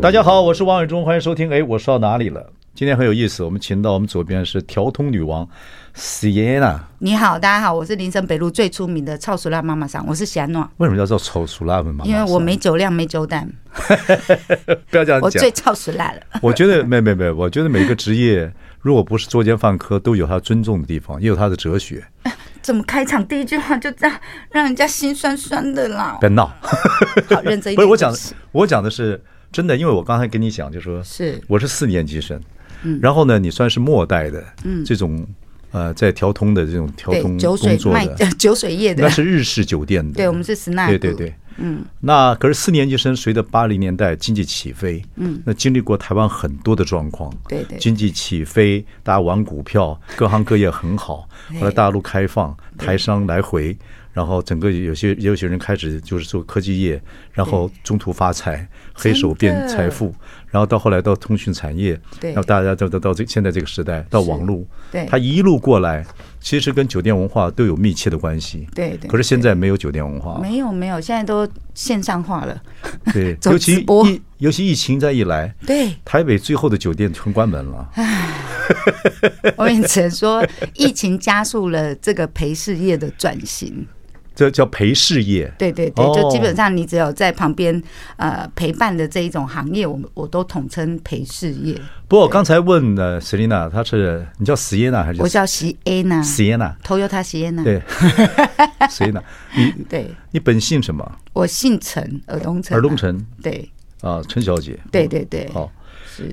大家好，我是王伟忠，欢迎收听。哎，我说到哪里了？今天很有意思，我们请到我们左边是调通女王 Sienna。你好，大家好，我是林森北路最出名的臭熟辣妈妈桑，我是喜安诺。为什么叫做臭熟辣妈妈？因为我没酒量，没酒胆。不要这样讲，我最臭熟辣了。我觉得没没没，我觉得每个职业，如果不是作奸犯科，都有他尊重的地方，也有他的哲学。怎么开场第一句话就这样让人家心酸酸的啦？别闹，好认真一点。不是我讲的，我讲的是。真的，因为我刚才跟你讲，就说是。我是四年级生，嗯，然后呢，你算是末代的，嗯，这种呃，在调通的这种调通酒水卖 酒水业的，那是日式酒店的，对，我们是 Snap，对对对，嗯，那可是四年级生，随着八零年代经济起飞，嗯，那经历过台湾很多的状况，对对，经济起飞，大家玩股票，各行各业很好，后来大陆开放，台商来回。然后整个有些也有些人开始就是做科技业，然后中途发财，黑手变财富，然后到后来到通讯产业，然后大家到到到这现在这个时代到网络，对，他一路过来，其实跟酒店文化都有密切的关系，对对。可是现在没有酒店文化，没有没有，现在都线上化了，对，尤其疫尤其疫情再一来，对，台北最后的酒店全关门了。唉，我也只能说，疫情加速了这个陪侍业的转型。这叫陪事业，对对对，就基本上你只有在旁边呃陪伴的这一种行业，我我都统称陪事业。不过我刚才问的 Selina，她是你叫 Sienna 还是？我叫 Sienna，Sienna，Toyota Sienna。对，Sienna，你对，你本姓什么？我姓陈，尔东陈。尔东陈，对啊，陈小姐。对对对，好。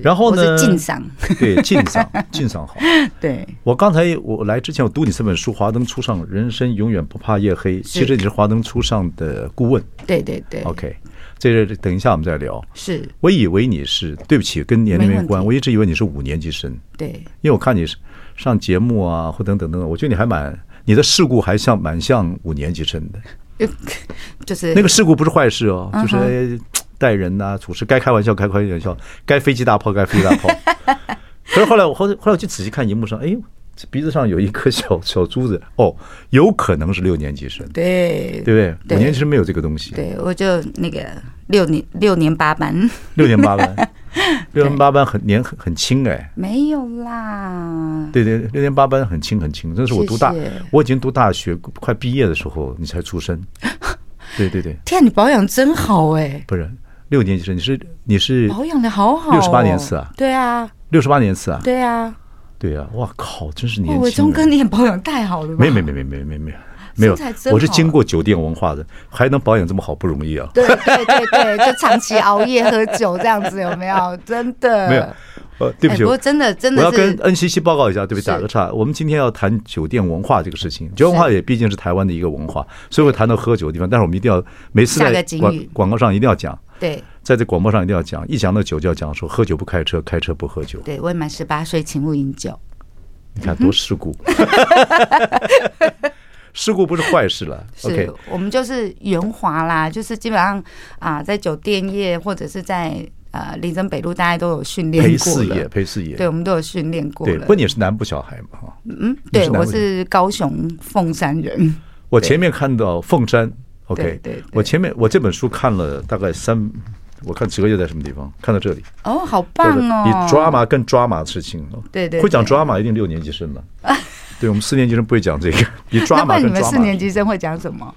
然后呢？敬赏，对，敬赏，敬赏好。对，我刚才我来之前，我读你这本书《华灯初上》，人生永远不怕夜黑。其实你是《华灯初上》的顾问。对对对。OK，这个等一下我们再聊。是。我以为你是，对不起，跟年龄没关。我一直以为你是五年级生。对。因为我看你上节目啊，或等等等等，我觉得你还蛮，你的事故还像蛮像五年级生的。就是那个事故不是坏事哦，就是。待人呐、啊，处事该开玩笑开开玩笑，该飞机大炮该飞机大炮。可是后来我后后来我就仔细看荧幕上，哎呦，这鼻子上有一颗小小珠子，哦，有可能是六年级生，对对不对？五年级生没有这个东西。对，我就那个六年六年八班，六年八班，六年八班很年很很轻哎，没有啦。对对，六年八班很轻很轻，那是我读大谢谢我已经读大学快毕业的时候你才出生。对对对，天，你保养真好哎，不是。六年级生，你是你是保养的好好，六十八年次啊，对啊，六十八年次啊，对啊，对啊，哇靠，真是年轻。钟哥，你也保养太好了，没没没没没没没没有，我是经过酒店文化的，还能保养这么好，不容易啊。对对对对，就长期熬夜喝酒这样子，有没有？真的没有。呃，对不起，我真的真的，我要跟 NCC 报告一下，对不起，打个岔。我们今天要谈酒店文化这个事情，酒店文化也毕竟是台湾的一个文化，所以会谈到喝酒的地方。但是我们一定要每次在广广告上一定要讲，对，在这广播上一定要讲，一讲到酒就要讲说，喝酒不开车，开车不喝酒。对，未满十八岁，请勿饮酒。你看多世故，事故不是坏事了。OK，我们就是圆滑啦，就是基本上啊，在酒店业或者是在呃林森北路，大家都有训练过。陪侍业，陪侍业，对，我们都有训练过。对，不过你是南部小孩嘛？哈，嗯，对，我是高雄凤山人。我前面看到凤山。OK，对，对，对，我前面我这本书看了大概三，我看几个月在什么地方？看到这里哦，好棒哦！比 drama 更 drama 的事情哦，对对，会讲 drama 一定六年级生了，对，我们四年级生不会讲这个，比 drama 更 drama。你们四年级生会讲什么？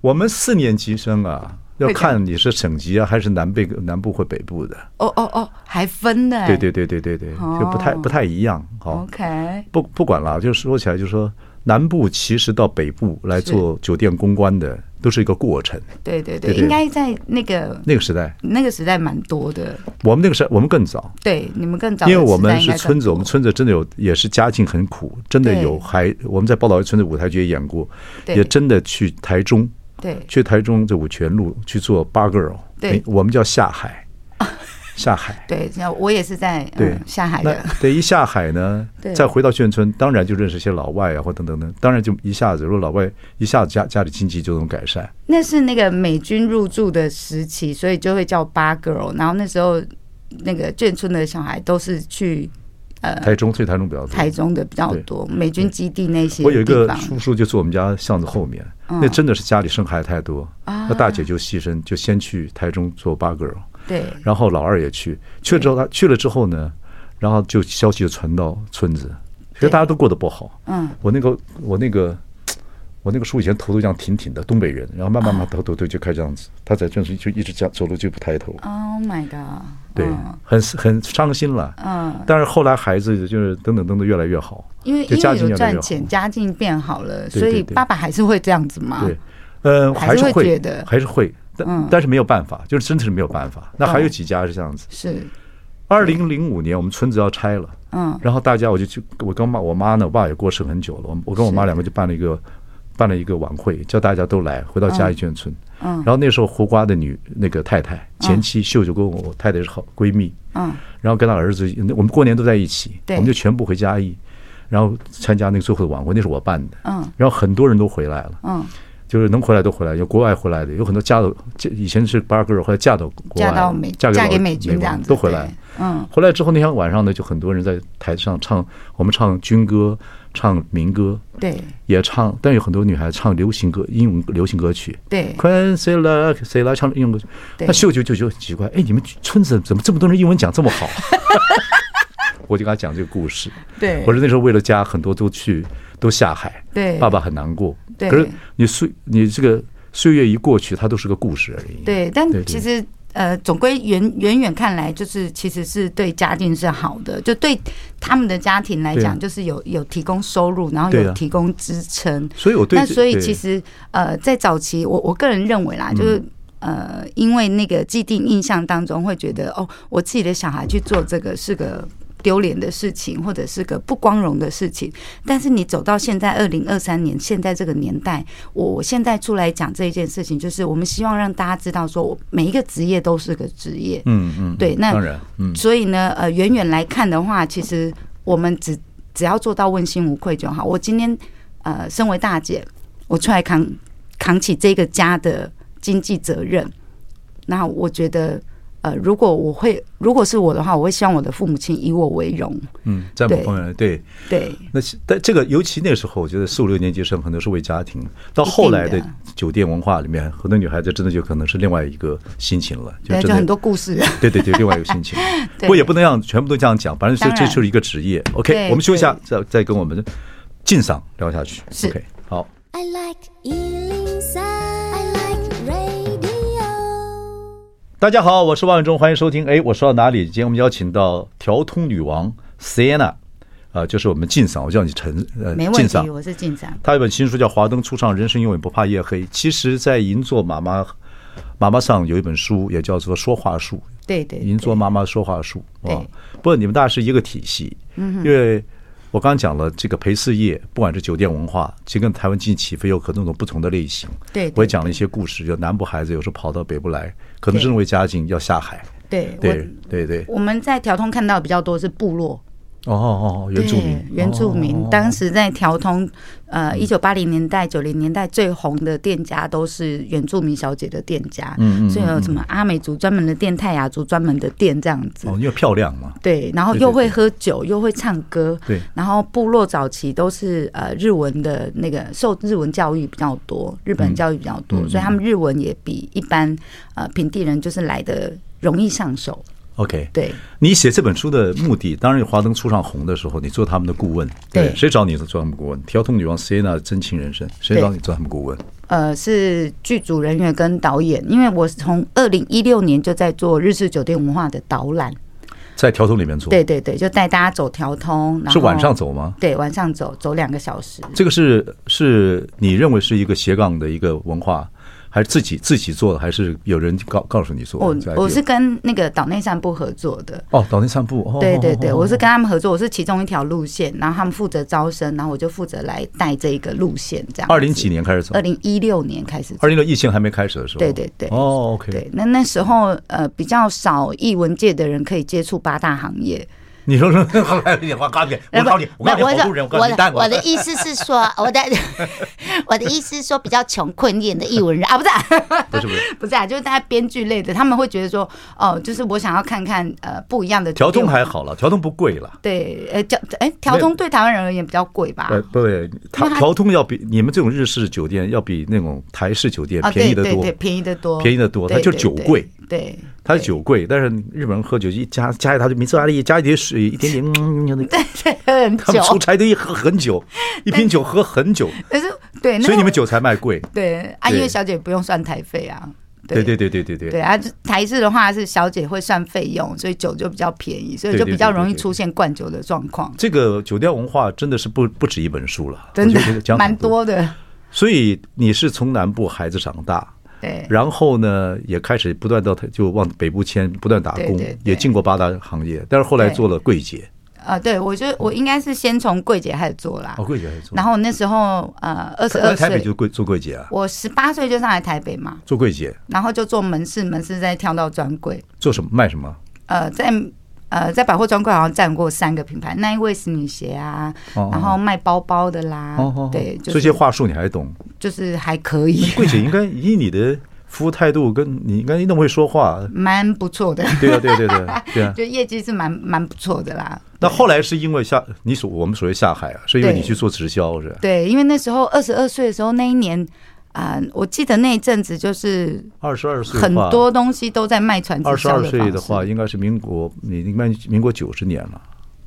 我们四年级生啊，要看你是省级啊，还是南北南部或北部的。哦哦哦，还分的。对对对对对对，就不太不太一样。好，OK，不不管了，就说起来，就是说南部其实到北部来做酒店公关的。都是一个过程，对对对，应该在那个那个时代，那个时代蛮多的。我们那个时代，我们更早，对，你们更早，因为我们是村子，我们村子真的有，也是家境很苦，真的有还我们在宝岛一村子舞台剧也演过，也真的去台中，对，去台中这五泉路去做八 girl，对，我们叫下海，下海。对，我也是在对、嗯、下海的。对，一下海呢，再回到眷村，当然就认识一些老外啊，或等等等。当然就一下子，如果老外一下子家家里经济就能改善。那是那个美军入驻的时期，所以就会叫八 girl。然后那时候那个眷村的小孩都是去。呃，台中，所以台中比较多。台中的比较多，美军基地那些。我有一个叔叔，就住我们家巷子后面，嗯、那真的是家里生孩子太多，那、啊、大姐就牺牲，就先去台中做八 girl。对。然后老二也去，去了之后他去了之后呢，然后就消息就传到村子，其实大家都过得不好。嗯。我那个我那个我那个叔以前头都这样挺挺的，东北人，然后慢慢慢头头头就开始这样子，他在镇上就一直这样走路就不抬头。Oh my god！对，很很伤心了。嗯，但是后来孩子就是等等等等越来越好，因为因为有赚钱，家境变好了，所以爸爸还是会这样子吗？对，嗯，还是会觉得还是会，但但是没有办法，就是真的是没有办法。那还有几家是这样子。是，二零零五年我们村子要拆了，嗯，然后大家我就去，我跟妈我妈呢，我爸也过世很久了，我我跟我妈两个就办了一个办了一个晚会，叫大家都来回到嘉义眷村。嗯，然后那时候胡瓜的女那个太太前妻秀秀跟我太太是好闺蜜，嗯，然后跟她儿子，我们过年都在一起，我们就全部回嘉义，然后参加那个最后的晚会，那是我办的，嗯，然后很多人都回来了，嗯，就是能回来都回来，有国外回来的，有很多嫁到以前是八 girl，后来嫁到国外，嫁到美嫁给美军这样子，都回来，嗯，回来之后那天晚上呢，就很多人在台上唱，我们唱军歌。唱民歌，对，也唱，但有很多女孩唱流行歌，英文流行歌曲，对，快谁来谁来唱英文歌曲？那秀秀就就奇怪，哎，你们村子怎么这么多人英文讲这么好？我就跟他讲这个故事，对，我说那时候为了家，很多都去都下海，对，爸爸很难过，对，可是你岁你这个岁月一过去，它都是个故事而已，对，但其实。呃，总归远远远看来，就是其实是对家境是好的，就对他们的家庭来讲，就是有有提供收入，然后有提供支撑。所以我对那所以其实呃，在早期，我我个人认为啦，就是呃，因为那个既定印象当中会觉得，哦，我自己的小孩去做这个是个。丢脸的事情，或者是个不光荣的事情，但是你走到现在二零二三年，现在这个年代，我现在出来讲这一件事情，就是我们希望让大家知道，说每一个职业都是个职业，嗯嗯，对，那当然，嗯，所以呢，呃，远远来看的话，其实我们只只要做到问心无愧就好。我今天呃，身为大姐，我出来扛扛起这个家的经济责任，那我觉得。呃，如果我会，如果是我的话，我会希望我的父母亲以我为荣。嗯，在某方面，对对。那但这个，尤其那时候，我觉得四五六年级生很多是为家庭。到后来的酒店文化里面，很多女孩子真的就可能是另外一个心情了，就真的就很多故事。对对对，另外一个心情。不过也不能让全部都这样讲，反正这这就是一个职业。OK，我们休息一下，再再跟我们晋赏聊下去。OK，好。I like 大家好，我是王永忠，欢迎收听。哎，我说到哪里？今天我们邀请到条通女王 Sienna，啊，就是我们晋赏，我叫你陈呃，没问题，我是晋赏。他有本新书叫《华灯初上，人生永远不怕夜黑》。其实，在银座妈妈妈妈上有一本书，也叫做《说话术》。对对，银座妈妈说话术。啊，不过你们大概是一个体系，嗯，因为。我刚刚讲了这个陪侍业，不管是酒店文化，其实跟台湾经济起飞有可多种不同的类型。对，我也讲了一些故事，就南部孩子有时候跑到北部来，可能是因为家境要下海。对对对对。我们在调通看到比较多是部落。哦哦哦，原住民，原住民，当时在条通，呃，一九八零年代、九零年代最红的店家都是原住民小姐的店家，嗯，所以有什么阿美族专门的店、泰雅族专门的店这样子。哦，因为漂亮嘛。对，然后又会喝酒，又会唱歌。对，然后部落早期都是呃日文的那个受日文教育比较多，日本教育比较多，所以他们日文也比一般呃平地人就是来的容易上手。OK，对，你写这本书的目的，当然有华灯初上红的时候，你做他们的顾问。对，谁找你做他们顾问？调通女王 Sienna 真情人生，谁找你做他们顾问？呃，是剧组人员跟导演，因为我是从二零一六年就在做日式酒店文化的导览，在条通里面做。对对对，就带大家走条通，是晚上走吗？对，晚上走，走两个小时。这个是是你认为是一个斜杠的一个文化。还是自己自己做的，还是有人告告诉你做？我我是跟那个岛内散步合作的。哦，岛内散步。哦、对对对，我是跟他们合作，我是其中一条路线，然后他们负责招生，然后我就负责来带这一个路线，这样。二零几年开始走？二零一六年开始。二零六疫情还没开始的时候。对对对。哦，OK。对，那那时候呃比较少艺文界的人可以接触八大行业。你说说，我告诉你，我告诉你，我告诉你，我路人，我我我的意思是说，我的我的意思是说，比较穷困一点的艺文人啊，不是，不是不是 不是啊，就是大家编剧类的，他们会觉得说，哦，就是我想要看看呃不一样的。条通还好了，条通不贵了。对，呃，调哎，条通对台湾人而言比较贵吧？呃，对，条条通要比你们这种日式酒店要比那种台式酒店便宜得多，便宜得多，便宜得多，它就是酒贵。对，它是酒贵，但是日本人喝酒一加加一它就米斯瓦利加一点水，一点点，嗯，对对。他们出差都一喝很久，一瓶酒喝很久。可是对，所以你们酒才卖贵。对啊，因为小姐不用算台费啊。对对对对对对。对啊，台式的话是小姐会算费用，所以酒就比较便宜，所以就比较容易出现灌酒的状况。这个酒店文化真的是不不止一本书了，真的蛮多的。所以你是从南部孩子长大。对，然后呢，也开始不断到就往北部迁，不断打工，也进过八大行业，但是后来做了柜姐。啊，对，我觉得我应该是先从柜姐开始做啦。哦，柜姐开始做。然后那时候呃，二十二岁，台北就柜做柜姐啊。我十八岁就上来台北嘛，做柜姐，然后就做门市，门市再跳到专柜。做什么？卖什么？呃，在。呃，在百货专柜好像占过三个品牌，那一位是女鞋啊，然后卖包包的啦，对，这些话术你还懂？就是还可以。柜姐应该以你的服务态度，跟你应该那么会说话，蛮不错的。对啊，对对对 对啊，就业绩是蛮蛮不错的啦。那后来是因为下你所我们所谓下海啊，是因为你去做直销是吧？对，因为那时候二十二岁的时候，那一年。啊，我记得那一阵子就是二十二岁，很多东西都在卖传直销的。二十二岁的话，应该是民国，你应该民国九十年了。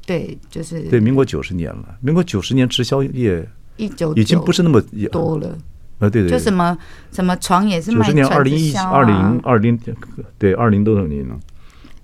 对，就是对民国九十年了。民国九十年直销业一九已经不是那么多了。呃，对对，就什么什么床也是卖传直销。九十年二零一二零二零对二零多少年呢？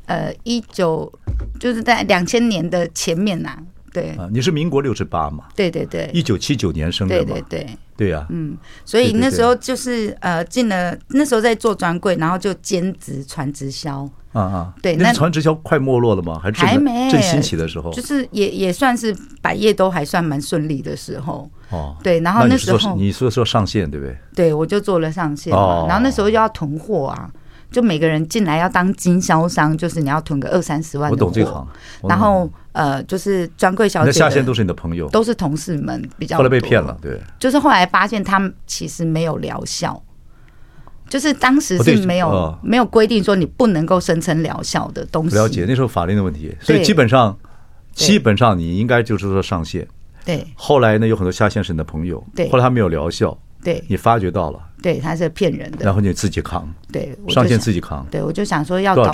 呃，一九就是在两千年的前面呐。对啊，你是民国六十八嘛？对对对，一九七九年生的嘛？对对对，对呀。嗯，所以那时候就是呃进了，那时候在做专柜，然后就兼职传直销。啊啊，对，那传直销快没落了吗？还是还没正兴起的时候？就是也也算是百业都还算蛮顺利的时候。哦，对，然后那时候你说说上线对不对？对，我就做了上线嘛，然后那时候又要囤货啊。就每个人进来要当经销商，就是你要囤个二三十万。我懂这行。然后呃，就是专柜小姐。那下线都是你的朋友，都是同事们比较。后来被骗了，对。就是后来发现他们其实没有疗效，就是当时是没有没有规定说你不能够声称疗效的东西。了解那时候法律的问题，所以基本上基本上你应该就是说上线。对。后来呢，有很多下线是你的朋友，对。后来他没有疗效。对，你发觉到了，对，他是骗人的，然后你自己扛，对，上线自己扛，对，我就想说要搞，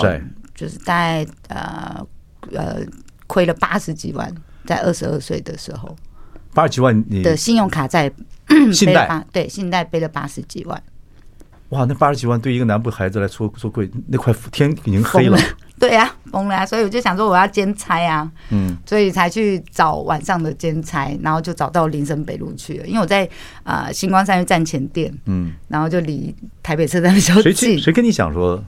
就是大概呃呃亏了八十几万，在二十二岁的时候，八十几万你的信用卡在，信贷，对，信贷背了八十几万，哇，那八十几万对一个南部孩子来说说贵，那块天已经黑了。对呀，疯了啊！所以我就想说我要兼差啊，嗯，所以才去找晚上的兼差，然后就找到林森北路去了。因为我在啊星光三越站前店，嗯，然后就离台北车站比较近。谁跟你讲说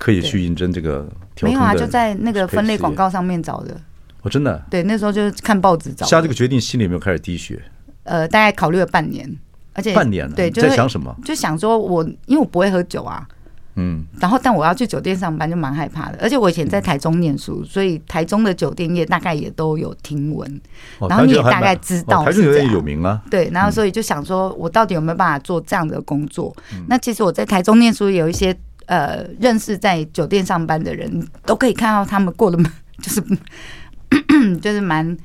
可以去应征这个？没有啊，就在那个分类广告上面找的。我真的对，那时候就是看报纸找。下这个决定，心里有没有开始滴血？呃，大概考虑了半年，而且半年了。对，在想什么？就想说我因为我不会喝酒啊。嗯，然后但我要去酒店上班就蛮害怕的，而且我以前在台中念书，所以台中的酒店业大概也都有听闻，然后你也大概知道，台中酒店有名啊。对，然后所以就想说，我到底有没有办法做这样的工作？那其实我在台中念书，有一些呃认识在酒店上班的人，都可以看到他们过得 就是 就是蛮。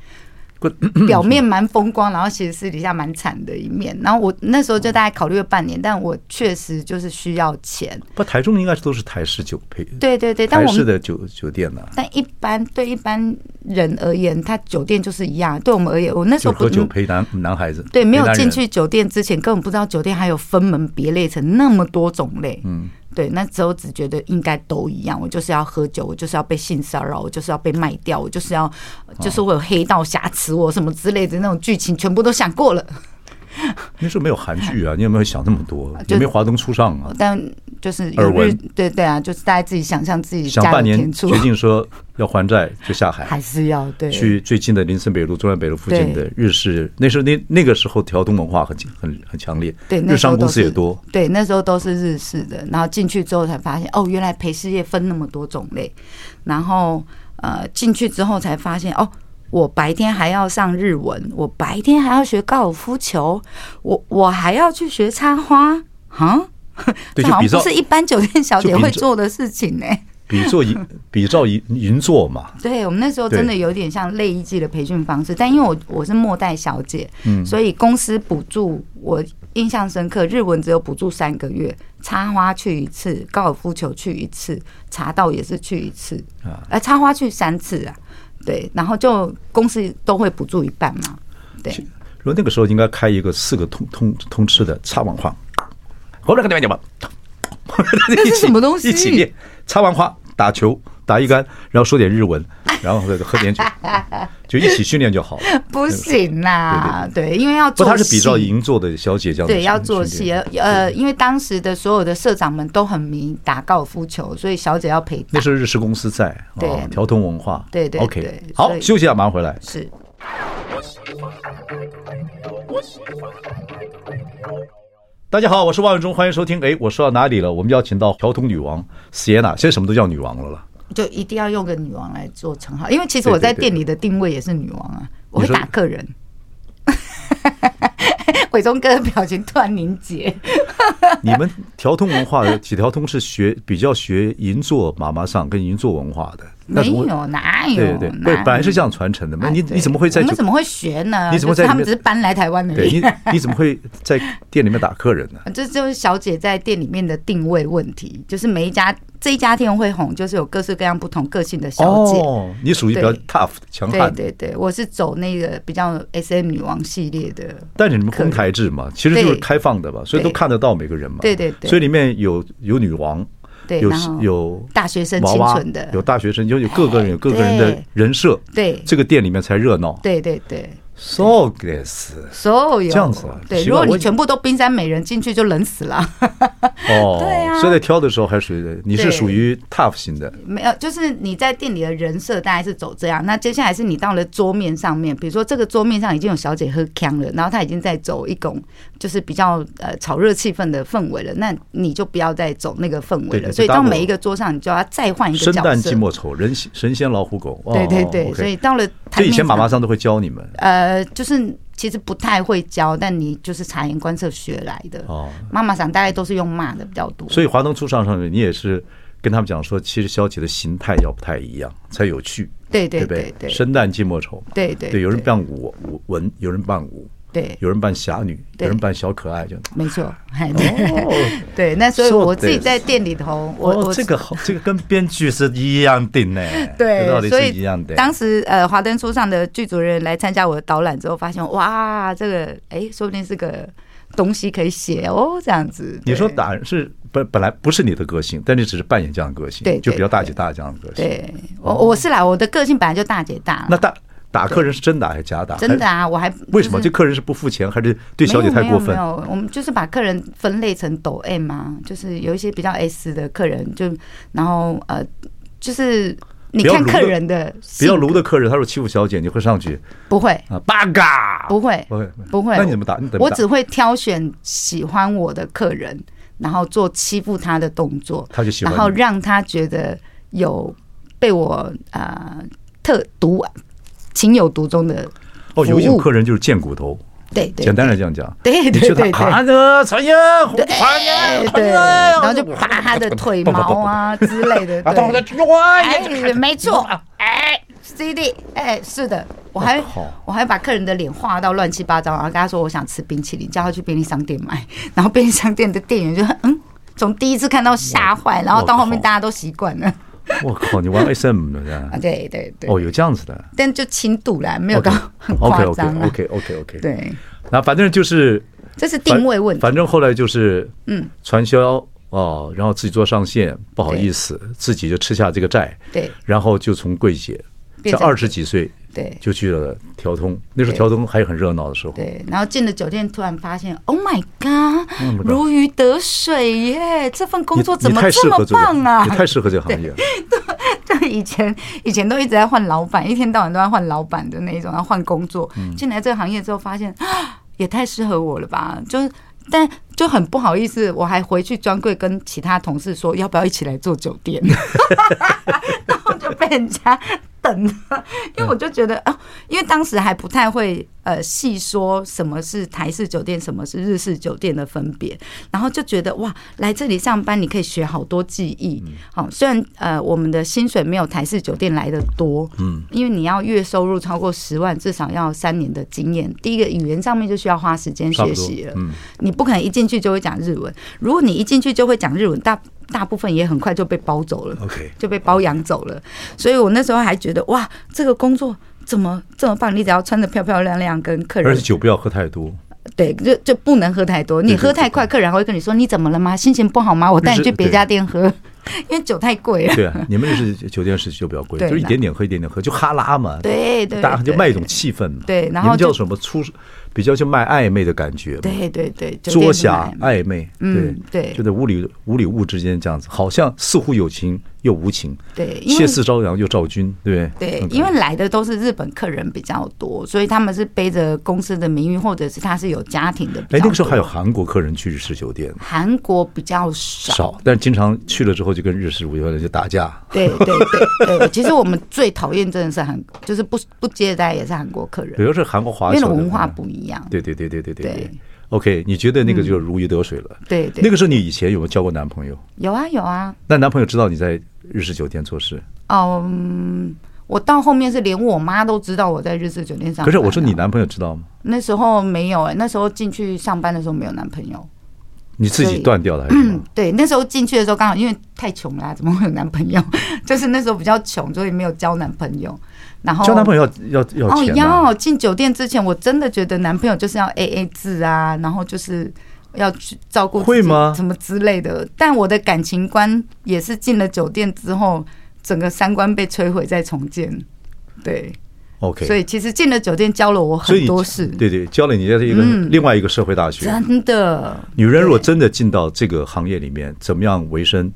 表面蛮风光，然后其实私底下蛮惨的一面。然后我那时候就大概考虑了半年，但我确实就是需要钱。不，台中应该是都是台式酒配。对对对，台式的酒酒店呢？但一般对一般人而言，他酒店就是一样。对我们而言，我那时候喝酒陪男男孩子。对，没有进去酒店之前，根本不知道酒店还有分门别类成那么多种类。嗯。对，那时候只觉得应该都一样，我就是要喝酒，我就是要被性骚扰，我就是要被卖掉，我就是要，就是我有黑道瑕疵我什么之类的那种剧情，全部都想过了。那时候没有韩剧啊，你有没有想那么多？也没华灯初上啊。但就是有日，对对啊，就是大家自己想象自己想半年决定说要还债就下海，还是要对去最近的林森北路、中山北路附近的日式。那时候那那个时候条东文化很很很强烈，对，日商公司也多。对，那时候都是日式的。然后进去之后才发现，哦，原来陪侍业分那么多种类。然后呃，进去之后才发现，哦。我白天还要上日文，我白天还要学高尔夫球，我我还要去学插花，哈，这好像不是一般酒店小姐会做的事情呢。比做银，比照银银座嘛。对，我们那时候真的有点像类一季的培训方式，但因为我我是末代小姐，嗯，所以公司补助我印象深刻，日文只有补助三个月，插花去一次，高尔夫球去一次，茶道也是去一次，啊，呃，插花去三次啊。对，然后就公司都会补助一半嘛。对，如果那个时候应该开一个四个通通通吃的插网花，后来跟你们讲吧，这是 什么东西？一起练，插完花打球打一杆，然后说点日文，然后喝点酒，就一起训练就好了。不行啦，对，因为要做。不，他是比照银座的小姐这样。对，要做戏。呃，因为当时的所有的社长们都很迷打高尔夫球，所以小姐要陪。那时候日式公司在，对，条通文化。对对。OK，好，休息一下，马上回来。是。大家好，我是万永忠，欢迎收听。哎，我说到哪里了？我们邀请到条通女王 Sienna，现在什么都叫女王了了。就一定要用个女王来做称号，因为其实我在店里的定位也是女王啊，我会打客人。伟忠哥的表情突然凝结。你们条通文化的几条通是学比较学银座妈妈上跟银座文化的。没有，哪有？对对对，本来是这样传承的嘛。你你怎么会在？我们怎么会学呢？你怎么在？他们只是搬来台湾的。对，你你怎么会在店里面打客人呢？这就是小姐在店里面的定位问题，就是每一家这一家店会红，就是有各式各样不同个性的小姐。哦，你属于比较 tough 强悍。对对对，我是走那个比较 SM 女王系列的。但是你们公台制嘛，其实就是开放的吧，所以都看得到每个人嘛。对对对。所以里面有有女王。对，有有大学生清纯的，有大学生，就有各个人有各个人的人设，对，这个店里面才热闹。对对对。So guess，所有这样子，对，如果你全部都冰山美人进去就冷死了。哦，对啊，所以在挑的时候还属于你是属于 tough 型的，没有，就是你在店里的人设大概是走这样。那接下来是你到了桌面上面，比如说这个桌面上已经有小姐喝康了，然后她已经在走一种就是比较呃炒热气氛的氛围了，那你就不要再走那个氛围了。所以到每一个桌上，你就要再换一个角色。生旦净末丑，人神仙老虎狗。对对对，所以到了，所以以前妈妈桑都会教你们。呃。呃，就是其实不太会教，但你就是察言观色学来的。哦，妈妈桑大概都是用骂的比较多。所以华灯初上上面，你也是跟他们讲说，其实小姐的形态要不太一样才有趣。对对对对，生旦净末丑。对对对，有人扮武武文，有人扮武。对，有人扮侠女，有人扮小可爱，就没错。对，那所以我自己在店里头，我这个好，这个跟编剧是一样的呢。对，所以一样的当时呃，华灯初上的剧组人来参加我的导览之后，发现哇，这个哎，说不定是个东西可以写哦，这样子。你说打是本本来不是你的个性，但你只是扮演这样的个性，对，就比较大姐大这样的个性。对，我我是啦，我的个性本来就大姐大。那大。打客人是真打还是假打？真的啊，我还为什么这客人是不付钱，还是对小姐太过分？没有，我们就是把客人分类成抖 M 啊，就是有一些比较 S 的客人，就然后呃，就是你看客人的比较卢的客人，他说欺负小姐，你会上去？不会啊，八嘎，不会，不会，不会。那你怎么打？我只会挑选喜欢我的客人，然后做欺负他的动作，他就喜欢，然后让他觉得有被我呃特毒。情有独钟的哦，有一种客人就是贱骨头，对对，简单来讲讲，对对对对，啊的传言，传言，对，然后就拔他的腿毛啊之类的，对，没错，哎，CD，哎，是的，我还我还把客人的脸画到乱七八糟，然后跟他说我想吃冰淇淋，叫他去便利商店买，然后便利商店的店员就嗯，从第一次看到吓坏，然后到后面大家都习惯了。我靠！你玩 SM 的这样啊？对对对。哦，有这样子的，但就轻度啦，没有到很夸张。OK OK OK OK。对，那反正就是这是定位问题。反正后来就是嗯，传销哦，然后自己做上线，不好意思，自己就吃下这个债。对。然后就从柜姐，在二十几岁对，就去了条通。那时候条通还很热闹的时候。对，然后进了酒店，突然发现，Oh my God，如鱼得水耶！这份工作怎么这么棒啊？你太适合这个行业了。对，就以前以前都一直在换老板，一天到晚都在换老板的那一种，然后换工作。进来这个行业之后，发现 也太适合我了吧？就是。但就很不好意思，我还回去专柜跟其他同事说，要不要一起来做酒店，然后就被人家。等，因为我就觉得啊，因为当时还不太会呃细说什么是台式酒店，什么是日式酒店的分别，然后就觉得哇，来这里上班你可以学好多技艺。好，虽然呃我们的薪水没有台式酒店来的多，嗯，因为你要月收入超过十万，至少要三年的经验。第一个语言上面就需要花时间学习了，嗯，你不可能一进去就会讲日文。如果你一进去就会讲日文，大大部分也很快就被包走了，OK，就被包养走了。所以我那时候还觉得哇，这个工作怎么这么棒？你只要穿的漂漂亮亮，跟客人，而且酒不要喝太多，对，就就不能喝太多。你喝太快，客人还会跟你说你怎么了吗？心情不好吗？我带你去别家店喝。因为酒太贵了。对啊，你们就是酒店是酒比较贵，就一点点喝，一点点喝，就哈拉嘛。对对，大家就卖一种气氛嘛。对，然后叫什么出，比较就卖暧昧的感觉。对对对，作假暧昧。嗯，对，就在屋里屋里物之间这样子，好像似乎友情又无情。对，谢氏朝阳又照军，对不对？对，因为来的都是日本客人比较多，所以他们是背着公司的名誉，或者是他是有家庭的。哎，那个时候还有韩国客人去日式酒店。韩国比较少，少，但经常去了之后就跟日式有就打架，对对对对，其实我们最讨厌真的是韩，就是不不接待也是韩国客人，比如是韩国华侨，因为文化不一样。对对对对对对。OK，你觉得那个就如鱼得水了？对对。那个时候你以前有没有交过男朋友？有啊有啊。那男朋友知道你在日式酒店做事？嗯，我到后面是连我妈都知道我在日式酒店上班。可是我说你男朋友知道吗？那时候没有哎，那时候进去上班的时候没有男朋友。你自己断掉了还是？嗯，对，那时候进去的时候刚好因为太穷了啊，怎么会有男朋友？就是那时候比较穷，所以没有交男朋友。然后交男朋友要要要钱？哦，要进酒店之前，我真的觉得男朋友就是要 AA 制啊，然后就是要去照顾会吗？什么之类的。但我的感情观也是进了酒店之后，整个三观被摧毁再重建。对。OK，所以其实进了酒店教了我很多事，对对，教了你在一个另外一个社会大学。真的，女人如果真的进到这个行业里面，怎么样维生？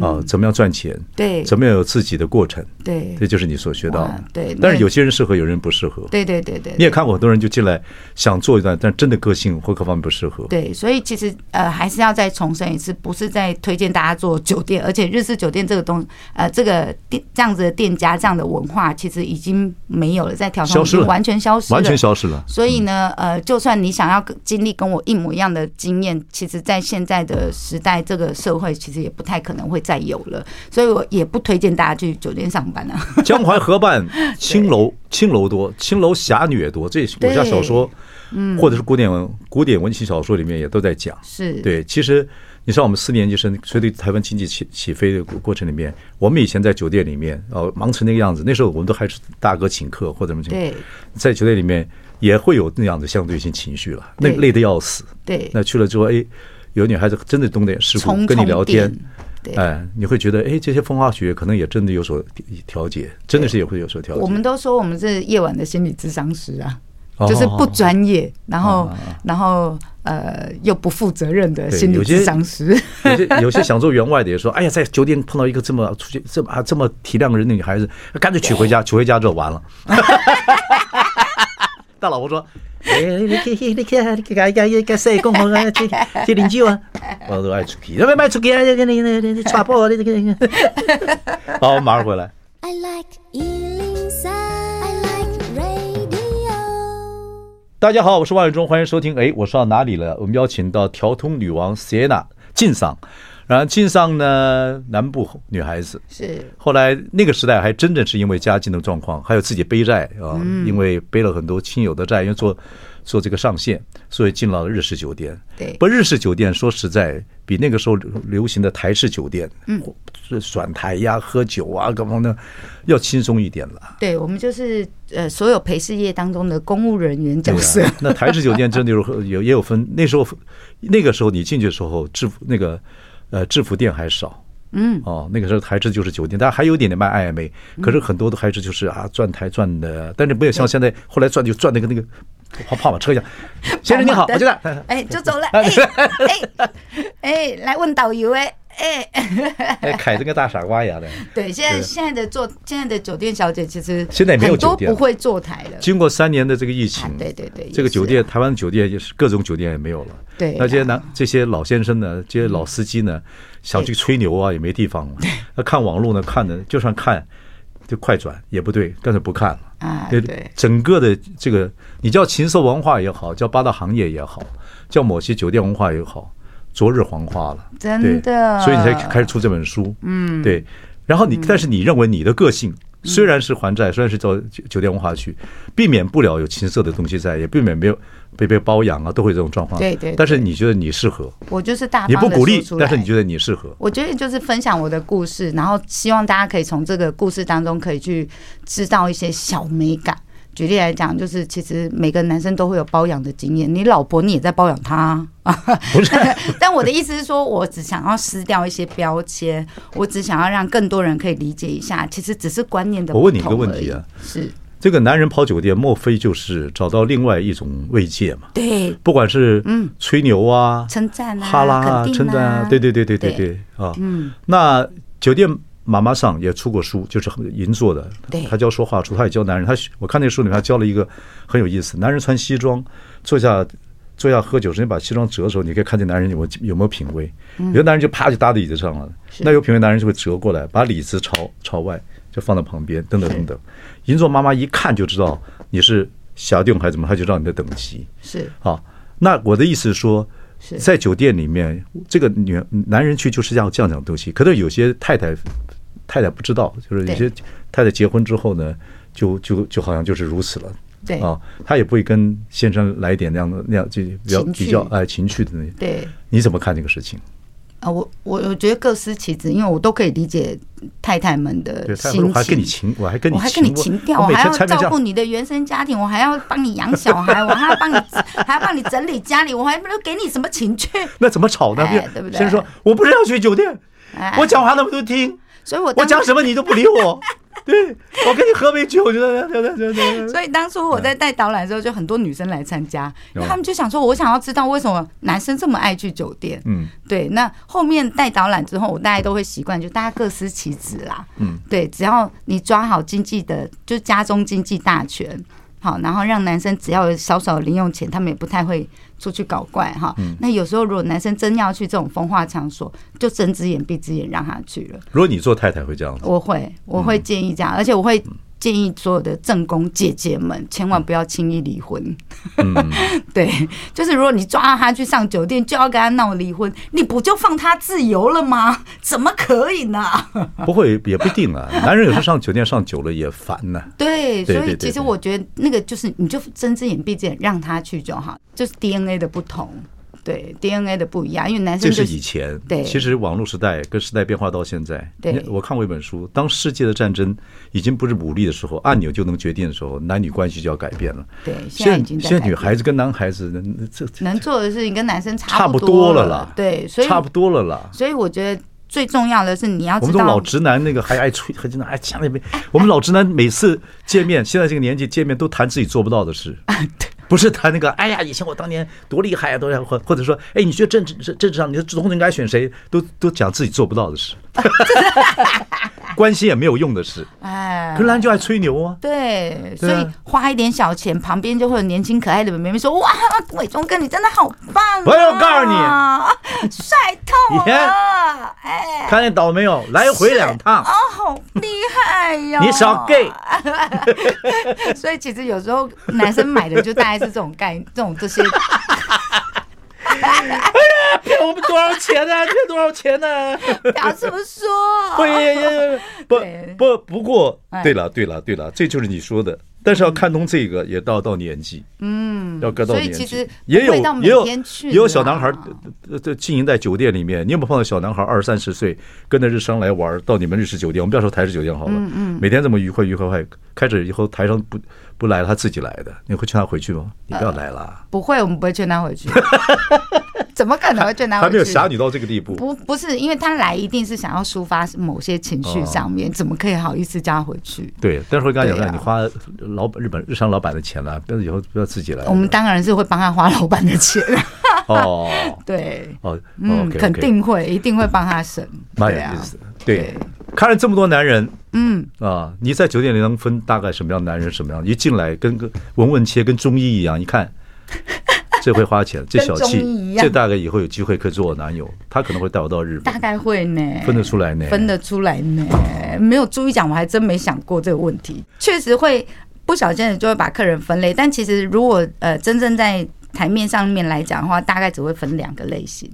啊，怎么样赚钱？对，怎么样有自己的过程？对，这就是你所学到的。对，但是有些人适合，有人不适合。对对对对，你也看过很多人就进来想做一段，但真的个性或各方面不适合。对，所以其实呃，还是要再重申一次，不是在推荐大家做酒店，而且日式酒店这个东呃，这个店这样子的店家这样的文化，其实已经没有了，在条通已经完全消失了，完全消失了。所以呢，呃，就算你想要经历跟我一模一样的经验，其实，在现在的时代，这个社会其实也不太可能会再有了。所以我也不推荐大家去酒店上班啊。江淮河畔青楼，青楼多，青楼侠女也多。这武侠小说，嗯，或者是古典文古典文情小说里面也都在讲。是对，其实你像我们四年级生，随着台湾经济起起飞的过程里面，我们以前在酒店里面哦，忙成那个样子，那时候我们都还是大哥请客或者什么情况。对，在酒店里面也会有那样的相对性情绪了，那累得要死。对，那去了之后，哎，有女孩子真的懂点世故，跟你聊天。哎，你会觉得哎，这些风花雪月可能也真的有所调节，真的是也会有所调节。我们都说我们是夜晚的心理智商师啊，就是不专业，然后然后呃又不负责任的心理咨商师。有些有些想做员外的也说，哎呀，在酒店碰到一个这么出去这么啊这么体谅人的女孩子，干脆娶回家，娶回家之后完了。大老婆说。哎，你去去你去，你去你去说讲好啊，去去饮酒啊，我都爱出去，要不要出去啊？你你你你传播啊你这个。好，我马上回来。I like 103, I like radio。大家好，我是万永忠，欢迎收听。哎，我说到哪里了？我们邀请到条通女王 Sienna 静桑。然后静桑呢，南部女孩子是后来那个时代还真正是因为家境的状况，还有自己背债啊，因为背了很多亲友的债，因为做做这个上线，所以进了日式酒店。对，不日式酒店说实在比那个时候流行的台式酒店，嗯，转台呀、喝酒啊，各方面要轻松一点了。对，我们就是呃，所有陪侍业当中的公务人员角色。那台式酒店真的有有也有分，那时候那个时候你进去的时候制服那个。呃，制服店还少，嗯，哦，那个时候还是就是酒店，但还有一点点卖 IMA，，可是很多都还是就是啊转台转的，但是没有像现在后来转就转那个那个跑跑马车一样。先生你好，我就在，哎，就走了，哎哎哎，来问导游哎。哎，哎，凯这个大傻瓜一样的。对，现在现在的做现在的酒店小姐其实现在没有酒店，不会坐台了。经过三年的这个疫情，对对对，这个酒店台湾的酒店也是各种酒店也没有了。对，那这些男这些老先生呢，这些老司机呢，想去吹牛啊也没地方了。那看网络呢，看的就算看，就快转也不对，干脆不看了。啊，对，整个的这个你叫禽兽文化也好，叫八大行业也好，叫某些酒店文化也好。昨日黄花了，真的，所以你才开始出这本书。嗯，对。然后你，但是你认为你的个性虽然是还债，虽然是走酒店文化区，避免不了有情色的东西在，也避免没有被被包养啊，都会这种状况。对对。但是你觉得你适合？我就是大方。你不鼓励，但是你觉得你适合？我觉得就是分享我的故事，然后希望大家可以从这个故事当中可以去知道一些小美感。举例来讲，就是其实每个男生都会有包养的经验，你老婆你也在包养他啊。不是，但我的意思是说，我只想要撕掉一些标签，我只想要让更多人可以理解一下，其实只是观念的。我问你一个问题啊，是这个男人跑酒店，莫非就是找到另外一种慰藉嘛？对，不管是嗯吹牛啊、称赞啊、哈拉啊、称赞啊，对对对对对对啊，嗯，那酒店。妈妈上也出过书，就是银座的，他教说话书，他也教男人。他我看那书里面，他教了一个很有意思：男人穿西装坐下坐下喝酒时，你把西装折的时候，你可以看见男人有没有有没有品味。有的男人就啪就搭在椅子上了，那有品味男人就会折过来，把里子朝朝外就放在旁边，等等等等。银座妈妈一看就知道你是小弟还是怎么，他就知道你的等级是啊。那我的意思是说，在酒店里面，这个女男人去就是要这样讲东西，可是有些太太。太太不知道，就是有些太太结婚之后呢，就就就好像就是如此了。对啊，她也不会跟先生来一点那样的那样就比较比较爱情趣的那。对，你怎么看这个事情？啊，我我我觉得各司其职，因为我都可以理解太太们的心情。我还跟你情，我还跟你我还跟你情调，我还要照顾你的原生家庭，我还要帮你养小孩，我还要帮你 还要帮你整理家里，我还没有给你什么情趣。那怎么吵呢？对不对？先生说，我不是要去酒店，我讲话那么多听。所以我我讲什么你都不理我，对，我跟你喝杯酒，我觉得所以当初我在带导览的时候，就很多女生来参加，因为他们就想说，我想要知道为什么男生这么爱去酒店。嗯，对。那后面带导览之后，我大家都会习惯，就大家各司其职啦。嗯，对，只要你抓好经济的，就家中经济大权。好，然后让男生只要有少少零用钱，他们也不太会出去搞怪哈。那有时候如果男生真要去这种风化场所，就睁只眼闭只眼让他去了。如果你做太太会这样子，我会，我会建议这样，而且我会。建议所有的正宫姐姐们千万不要轻易离婚。嗯，对，就是如果你抓他去上酒店，就要跟他闹离婚，你不就放他自由了吗？怎么可以呢？不会，也不一定啊。男人有时候上酒店上久了也烦呢。对，所以其实我觉得那个就是，你就睁只眼闭只眼让他去就好，就是 DNA 的不同。对 DNA 的不一样，因为男生、就是、这是以前。对，其实网络时代跟时代变化到现在。对，我看过一本书，当世界的战争已经不是武力的时候，按钮就能决定的时候，男女关系就要改变了。对，现在已经在现在女孩子跟男孩子能这能做的事情跟男生差不多了啦。对，所以差不多了啦。所以我觉得最重要的是你要知道，我们老直男那个还爱吹，还经常爱讲那边。我们老直男每次见面，现在这个年纪见面都谈自己做不到的事。对。不是谈那个，哎呀，以前我当年多厉害啊，多或或者说，哎，你觉得政治政治上你的总统应该选谁？都都讲自己做不到的事，关心也没有用的事。哎，可是人就爱吹牛啊。对，所以花一点小钱，旁边就会有年轻可爱的妹妹说：“哇，伟忠哥你真的好棒！”我要告诉你，帅透了。哎，看见岛没有？来回两趟。哦，好厉害呀！你小 gay。所以其实有时候男生买的就大。是这种概，这种这些。哎呀，骗我们多少钱呢？骗多少钱呢？不要这么说。不不不，不过，对了对了对了，这就是你说的。但是要看通这个，也到到年纪，嗯，要该到年纪。所以其实也有也有也有小男孩，这经营在酒店里面。你有没有碰到小男孩二三十岁跟着日商来玩，到你们日式酒店？我们不要说台式酒店好了，嗯嗯，每天这么愉快愉快快，开始以后台上不不来了，他自己来的，你会劝他回去吗？你不要来了。不会，我们不会劝他回去。怎么可能会就拿回去？还没有侠女到这个地步。不，不是，因为他来一定是想要抒发某些情绪上面，哦、怎么可以好意思叫他回去？对，待会儿跟他讲，啊、你花老日本日商老板的钱了，不要以后不要自己来。我们当然是会帮他花老板的钱。哦，对，哦，嗯，肯定会，一定会帮他省。蛮有意思。对，看了这么多男人，嗯啊，你在酒店里能分大概什么样的男人，什么样？一进来跟个文文切，跟中医一样，一看。这会花钱，最小气，这大概以后有机会可以做我男友，他可能会带我到日本，大概会呢，分得出来呢，分得出来呢，没有注意讲，我还真没想过这个问题，确实会不小心的就会把客人分类，但其实如果呃真正在台面上面来讲的话，大概只会分两个类型。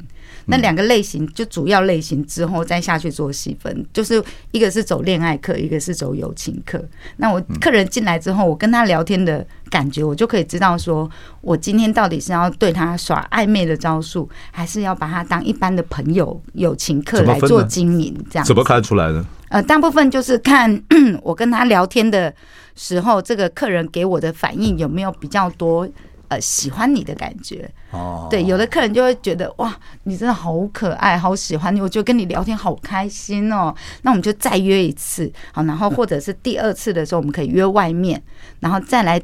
那两个类型就主要类型之后再下去做细分，就是一个是走恋爱客，一个是走友情客。那我客人进来之后，我跟他聊天的感觉，我就可以知道说，我今天到底是要对他耍暧昧的招数，还是要把他当一般的朋友、友情客来做经营？这样怎么看出来的？呃，大部分就是看我跟他聊天的时候，这个客人给我的反应有没有比较多。呃，喜欢你的感觉哦，对，有的客人就会觉得哇，你真的好可爱，好喜欢你，我觉得跟你聊天好开心哦。那我们就再约一次，好，然后或者是第二次的时候，我们可以约外面，然后再来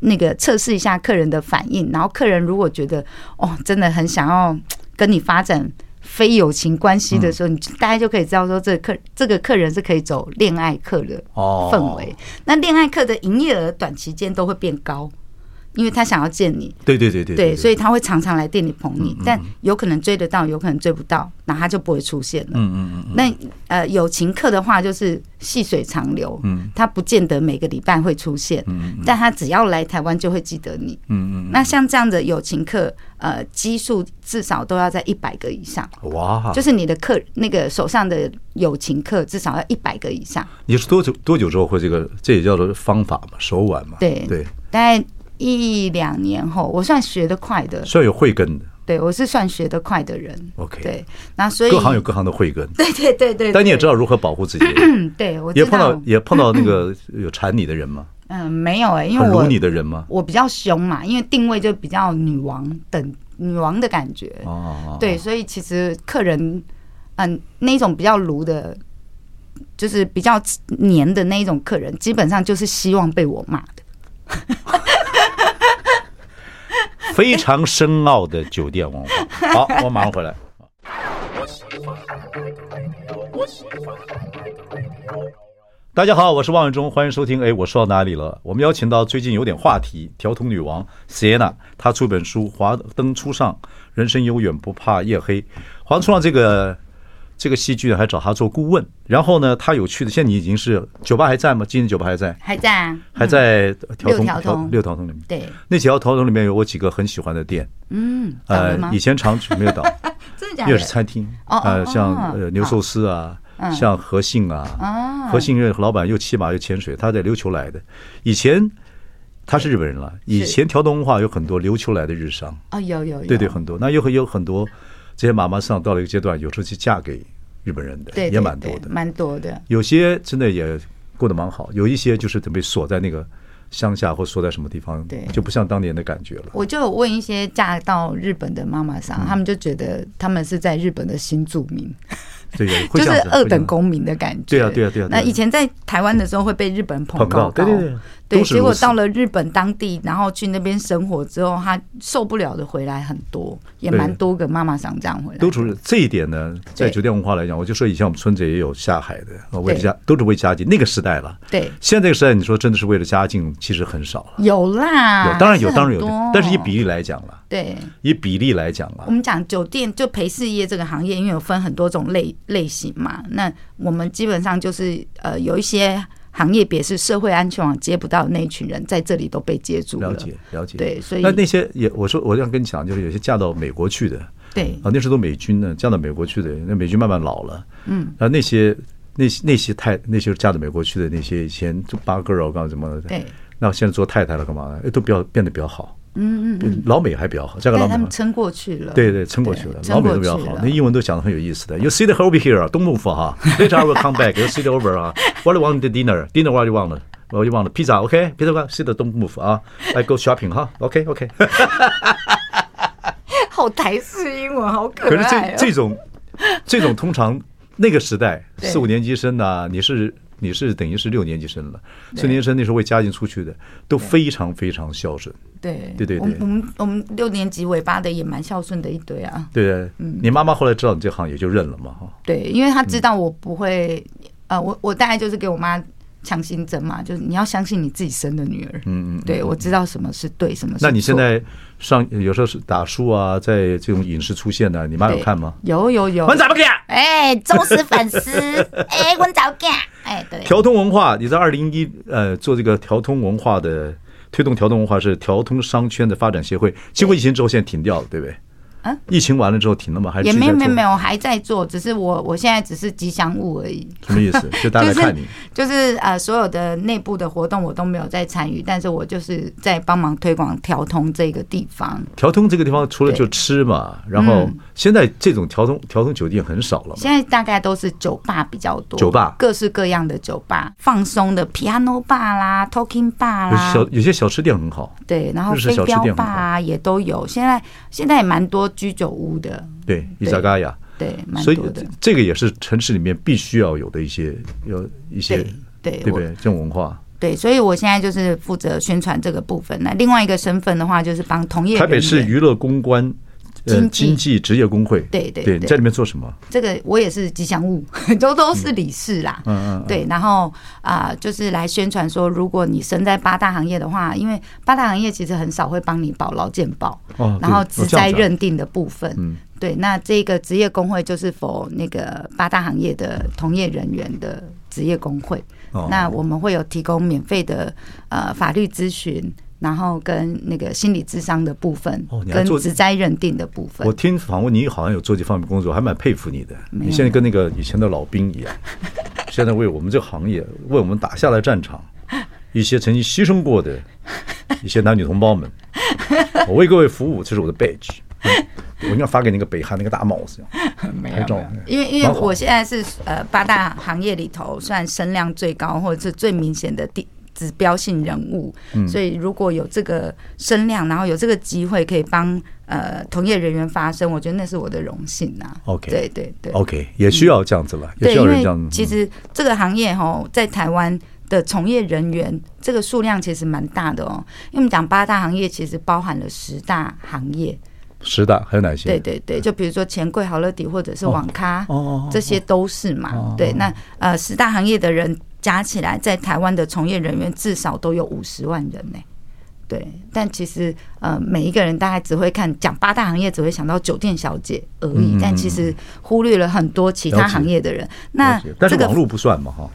那个测试一下客人的反应。然后客人如果觉得哦，真的很想要跟你发展非友情关系的时候，你大家就可以知道说，这个客这个客人是可以走恋爱客的氛围。那恋爱客的营业额短期间都会变高。因为他想要见你，对对对对，对，所以他会常常来店里捧你，但有可能追得到，有可能追不到，那他就不会出现了。嗯嗯嗯。那呃，友情客的话就是细水长流，嗯，他不见得每个礼拜会出现，嗯，但他只要来台湾就会记得你，嗯嗯。那像这样的友情客，呃，基数至少都要在一百个以上。哇，就是你的客那个手上的友情客至少要一百个以上。你是多久多久之后会这个？这也叫做方法嘛，手腕嘛。对对，大概。一两年后，我算学得快的，算有慧根的。对，我是算学得快的人。OK，对，那所以各行有各行的慧根。对对对对。但你也知道如何保护自己。对，我也碰到也碰到那个 有缠你的人吗？嗯，没有哎，因为我你的人吗？我比较凶嘛，因为定位就比较女王等女王的感觉。哦。对，所以其实客人，嗯，那种比较卢的，就是比较黏的那一种客人，基本上就是希望被我骂的。非常深奥的酒店文化。好，我马上回来。大家好，我是万永忠，欢迎收听。哎，我说到哪里了？我们邀请到最近有点话题，调通女王 siena 她出本书《华灯初上，人生永远不怕夜黑》。华灯初上这个。这个戏剧还找他做顾问，然后呢，他有去的，现在你已经是酒吧还在吗？今天酒吧还在？还在啊，还在条通六条通六条通里面。对，那几条条通里面有我几个很喜欢的店。嗯，呃，以前常去没有倒，真的假的？因为是餐厅。呃，像呃牛寿司啊，像和信啊，和信因为老板又骑马又潜水，他在琉球来的。以前他是日本人了。以前条通文化有很多琉球来的日商啊，有有有，对对，很多。那又有很多。这些妈妈上到了一个阶段，有时候去嫁给日本人的，也蛮多的，蛮多的。有些真的也过得蛮好，有一些就是准备锁在那个乡下或锁在什么地方，对，就不像当年的感觉了。我就问一些嫁到日本的妈妈桑，他们就觉得他们是在日本的新住民。对，就是二等公民的感觉。对啊，对啊，对啊。那以前在台湾的时候会被日本人捧高高，对对对。结果到了日本当地，然后去那边生活之后，他受不了的回来很多，也蛮多个妈妈桑这样回来。都是这一点呢，在酒店文化来讲，我就说以前我们村子也有下海的，为了家都是为家境。那个时代了，对。现在这个时代，你说真的是为了家境，其实很少了。有啦，有当然有，当然有，但是以比例来讲了。对，以比例来讲了，我们讲酒店就陪侍业这个行业，因为有分很多种类类型嘛。那我们基本上就是呃，有一些行业别是社会安全网接不到的那一群人，在这里都被接住了。了解了解，对，所以那那些也，我说我这样跟你讲，就是有些嫁到美国去的，对啊，那时候都美军呢，嫁到美国去的，那美军慢慢老了，嗯，然后那些那些那些太那些嫁到美国去的那些以前就八个 girl 干什么的，对，那现在做太太了干嘛？哎，都比较变得比较好。嗯嗯，老美还比较好，这个老美他们撑过去了。对对，撑过去了，老美都比较好，那英文都讲的很有意思的。You sit over here, don't move 哈，later I will come back. You sit over 啊，What do you want the dinner? Dinner what do you want? What do you want? Pizza, OK? Pizza, sit, don't move 啊，I go shopping 哈，OK OK。好台式英文，好可爱、哦。可是这这种这种通常那个时代四五年级生啊，你是你是等于是六年级生了，四年级生那时候为家境出去的都非常非常孝顺。对对对对，我们我们我们六年级尾巴的也蛮孝顺的一堆啊。对，嗯，你妈妈后来知道你这行也就认了嘛，哈。对，因为她知道我不会，呃，我我大概就是给我妈。强心针嘛，就是你要相信你自己生的女儿。嗯嗯，对，我知道什么是对，什么是错。那你现在上有时候是打书啊，在这种影视出现的，你妈有看吗？有有有。我怎么哎，忠实粉丝。哎，我早干。哎，对。条通文化，你在二零一呃做这个条通文化的推动，条通文化是条通商圈的发展协会，经过疫情之后现在停掉了，对不对？啊，疫情完了之后停了吗？还是也没有没有没有还在做，只是我我现在只是吉祥物而已。什么意思？就大家来看你，就是、就是、呃所有的内部的活动我都没有在参与，但是我就是在帮忙推广调通这个地方。调通这个地方除了就吃嘛，然后现在这种调通调通酒店很少了。现在大概都是酒吧比较多，酒吧各式各样的酒吧，放松的 piano bar 啦，talking bar 啦，小有些小吃店很好。对，然后飞镖吧也都有，现在现在也蛮多。居酒屋的，对，伊萨嘎雅，对，所以这个也是城市里面必须要有的一些，有一些，对，对不对？这种文化，对，所以我现在就是负责宣传这个部分。那另外一个身份的话，就是帮同业。台北市娱乐公关经经济职业工会，对对对，在里面做什么？这个我也是吉祥物，都都是理事啦。嗯嗯，对，然后啊，就是来宣传说，如果你身在八大行业的话，因为八大行业其实很少会帮你保劳健保，哦，然后职灾认定的部分，嗯，对，那这个职业工会就是否那个八大行业的同业人员的职业工会，那我们会有提供免费的呃法律咨询。然后跟那个心理智商的部分，跟职灾认定的部分。我听访问你好像有做这方面工作，还蛮佩服你的。你现在跟那个以前的老兵一样，现在为我们这个行业，为我们打下了战场，一些曾经牺牲过的 一些男女同胞们，我为各位服务，这是我的 badge。我应该发给那个北韩那个大帽子，拍照。因为因为我现在是呃八大行业里头算声量最高或者是最明显的地。指标性人物，所以如果有这个声量，然后有这个机会可以帮呃同业人员发声，我觉得那是我的荣幸呐。OK，对对对，OK，也需要这样子了，也需要人这样子。其实这个行业哈，在台湾的从业人员这个数量其实蛮大的哦。因为我们讲八大行业，其实包含了十大行业，十大还有哪些？对对对，就比如说钱柜、好乐迪或者是网咖，哦，这些都是嘛。对，那呃十大行业的人。加起来，在台湾的从业人员至少都有五十万人呢。对，但其实呃，每一个人大概只会看讲八大行业，只会想到酒店小姐而已，但其实忽略了很多其他行业的人。那但是网络不算嘛，哈。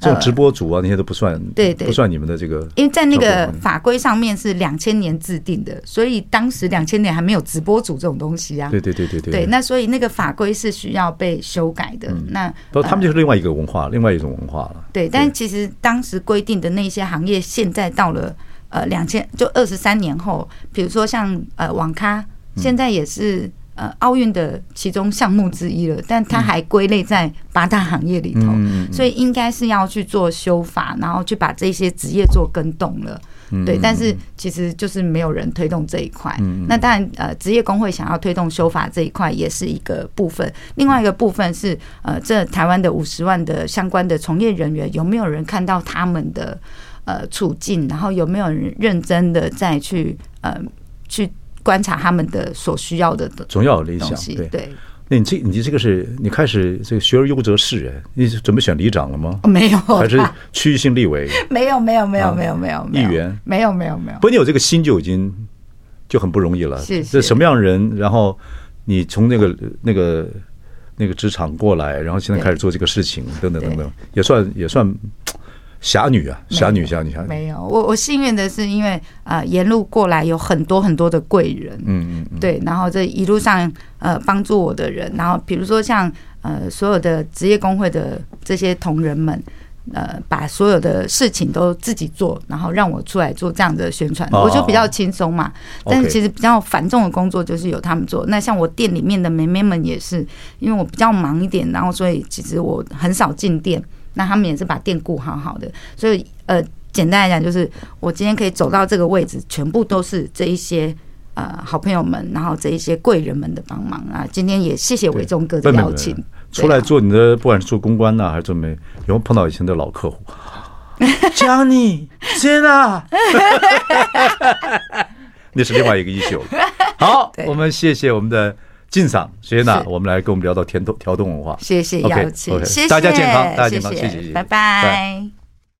这种直播主啊，那些都不算，对对，不算你们的这个。因为在那个法规上面是两千年制定的，所以当时两千年还没有直播主这种东西啊。对对对对对。对，那所以那个法规是需要被修改的。那不，他们就是另外一个文化，另外一种文化了。对，但其实当时规定的那些行业，现在到了呃两千就二十三年后，比如说像呃网咖，现在也是。呃，奥运的其中项目之一了，但它还归类在八大行业里头，嗯、所以应该是要去做修法，然后去把这些职业做跟动了。嗯、对，但是其实就是没有人推动这一块。嗯、那当然，呃，职业工会想要推动修法这一块也是一个部分。另外一个部分是，呃，这台湾的五十万的相关的从业人员，有没有人看到他们的呃处境，然后有没有人认真的再去呃去。观察他们的所需要的总要有理想，对对。那你这你这个是你开始这个学而优则仕哎，你准备选里长了吗？没有，还是区域性立委？没有没有没有没有没有议员？没有没有没有。不，你有这个心就已经就很不容易了。是是什么样的人？然后你从那个那个那个职场过来，然后现在开始做这个事情，等等等等，也算也算。侠女啊，侠女，侠女，侠女。没有，我我幸运的是，因为呃沿路过来有很多很多的贵人，嗯嗯，对，然后这一路上呃帮助我的人，然后比如说像呃所有的职业工会的这些同仁们，呃把所有的事情都自己做，然后让我出来做这样的宣传，我就比较轻松嘛。但是其实比较繁重的工作就是由他们做。那像我店里面的妹妹们也是，因为我比较忙一点，然后所以其实我很少进店。那他们也是把店顾好好的，所以呃，简单来讲就是，我今天可以走到这个位置，全部都是这一些呃好朋友们，然后这一些贵人们的帮忙啊。今天也谢谢伟忠哥的邀请，出来做你的，不管是做公关呐、啊，还是做媒，有没有碰到以前的老客户？Johnny，天啊！那是另外一个一宿。好，我们谢谢我们的静赏谢娜，我们来跟我们聊到天动调动文化。谢谢邀请，谢谢大家健康，大家健康，谢谢，拜拜。